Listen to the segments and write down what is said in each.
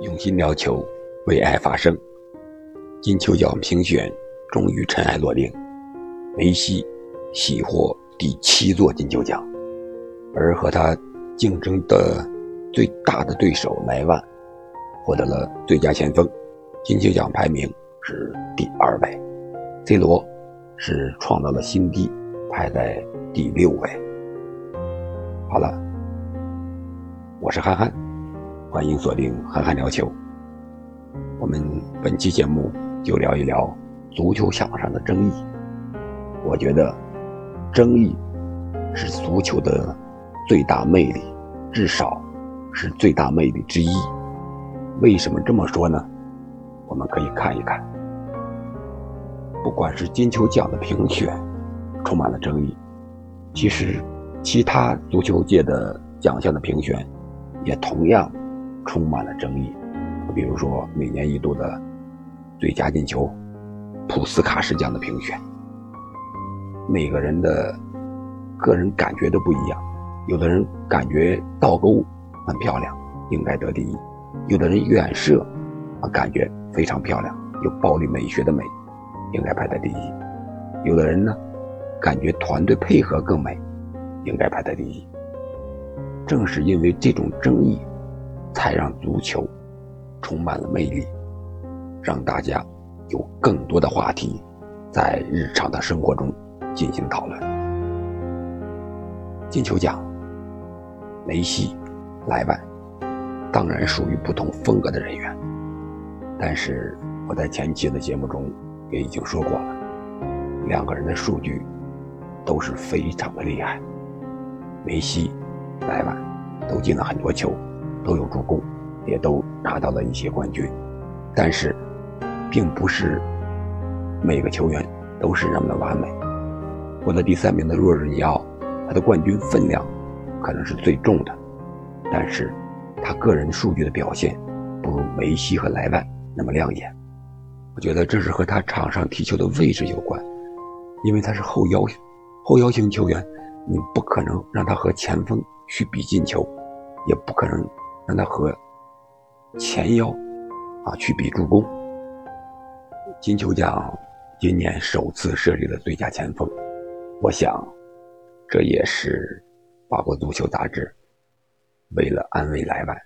用心聊球，为爱发声。金球奖评选终于尘埃落定，梅西喜获第七座金球奖，而和他竞争的最大的对手莱万获得了最佳前锋，金球奖排名是第二位，C 罗是创造了新低，排在第六位。好了，我是憨憨。欢迎锁定憨憨聊球。我们本期节目就聊一聊足球场上的争议。我觉得，争议是足球的最大魅力，至少是最大魅力之一。为什么这么说呢？我们可以看一看，不管是金球奖的评选充满了争议，其实其他足球界的奖项的评选也同样。充满了争议，比如说每年一度的最佳进球、普斯卡什奖的评选，每个人的个人感觉都不一样。有的人感觉倒钩很漂亮，应该得第一；有的人远射啊，感觉非常漂亮，有暴力美学的美，应该排在第一；有的人呢，感觉团队配合更美，应该排在第一。正是因为这种争议。才让足球充满了魅力，让大家有更多的话题在日常的生活中进行讨论。金球奖，梅西、莱万当然属于不同风格的人员，但是我在前期的节目中也已经说过了，两个人的数据都是非常的厉害，梅西、莱万都进了很多球。都有助攻，也都拿到了一些冠军，但是，并不是每个球员都是那么的完美。获得第三名的若日尼奥，他的冠军分量可能是最重的，但是他个人数据的表现不如梅西和莱万那么亮眼。我觉得这是和他场上踢球的位置有关，因为他是后腰，后腰型球员，你不可能让他和前锋去比进球，也不可能。让他和前腰啊去比助攻。金球奖今年首次设立了最佳前锋，我想这也是法国足球杂志为了安慰莱万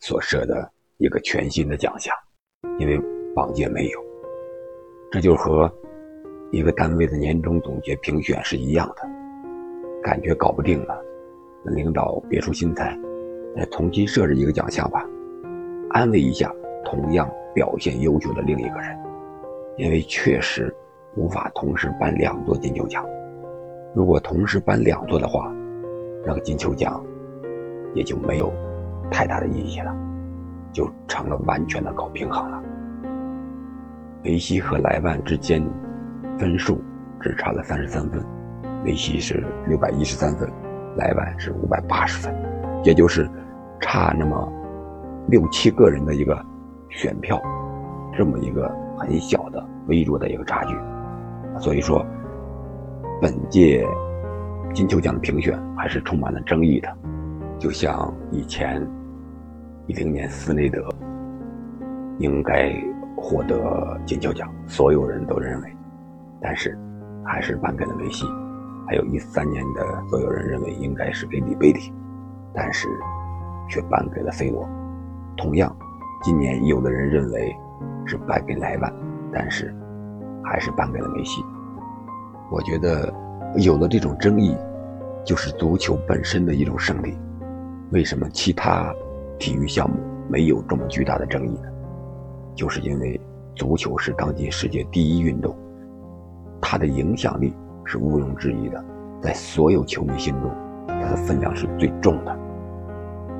所设的一个全新的奖项，因为往届没有。这就和一个单位的年终总结评选是一样的，感觉搞不定了，领导别出心裁。再重新设置一个奖项吧，安慰一下同样表现优秀的另一个人，因为确实无法同时颁两座金球奖。如果同时颁两座的话，那个金球奖也就没有太大的意义了，就成了完全的搞平衡了。梅西和莱万之间分数只差了三十三分，梅西是六百一十三分，莱万是五百八十分，也就是。差那么六七个人的一个选票，这么一个很小的微弱的一个差距，所以说本届金球奖的评选还是充满了争议的。就像以前一零年斯内德应该获得金球奖，所有人都认为，但是还是颁给了梅西；还有一三年的所有人认为应该是给里贝里，但是。却颁给了 C 罗。同样，今年有的人认为是颁给莱万，但是还是颁给了梅西。我觉得有了这种争议，就是足球本身的一种胜利。为什么其他体育项目没有这么巨大的争议呢？就是因为足球是当今世界第一运动，它的影响力是毋庸置疑的，在所有球迷心中，它的分量是最重的。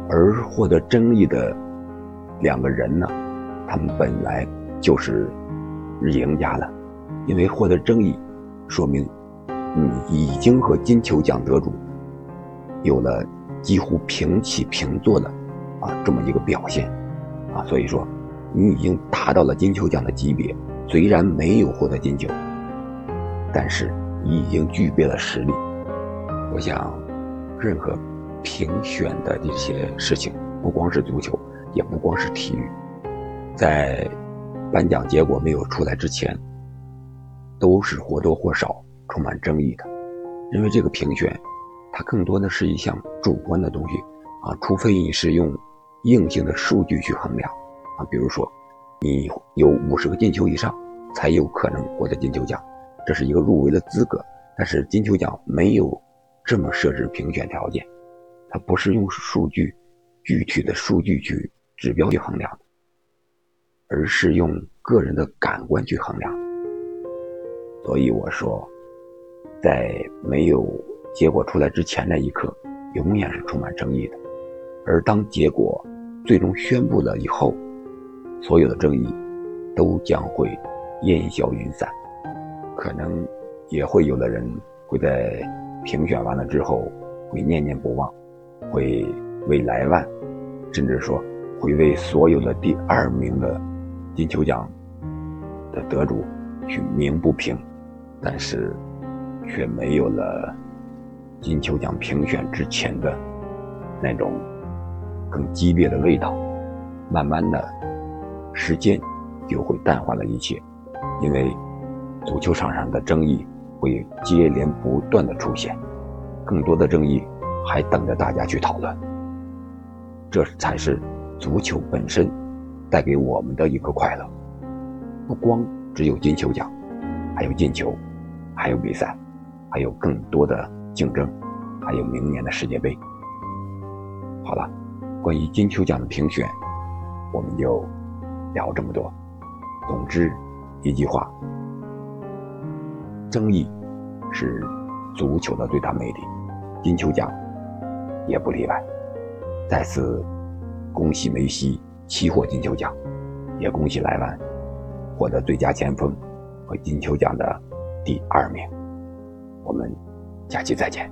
而获得争议的两个人呢，他们本来就是赢家了，因为获得争议，说明你已经和金球奖得主有了几乎平起平坐的啊这么一个表现啊，所以说你已经达到了金球奖的级别，虽然没有获得金球，但是你已经具备了实力。我想，任何。评选的这些事情，不光是足球，也不光是体育，在颁奖结果没有出来之前，都是或多或少充满争议的，因为这个评选，它更多的是一项主观的东西啊，除非你是用硬性的数据去衡量啊，比如说你有五十个进球以上，才有可能获得金球奖，这是一个入围的资格。但是金球奖没有这么设置评选条件，它不是用数据具体的数据去指标去衡量的。而是用个人的感官去衡量，所以我说，在没有结果出来之前那一刻，永远是充满争议的；而当结果最终宣布了以后，所有的争议都将会烟消云散。可能也会有的人会在评选完了之后会念念不忘，会为莱万，甚至说会为所有的第二名的。金球奖的得主去鸣不平，但是却没有了金球奖评选之前的那种更激烈的味道。慢慢的，时间就会淡化了一切，因为足球场上的争议会接连不断的出现，更多的争议还等着大家去讨论。这才是足球本身。带给我们的一个快乐，不光只有金球奖，还有进球，还有比赛，还有更多的竞争，还有明年的世界杯。好了，关于金球奖的评选，我们就聊这么多。总之，一句话，争议是足球的最大魅力，金球奖也不例外。再次恭喜梅西。期获金球奖，也恭喜莱万获得最佳前锋和金球奖的第二名。我们下期再见。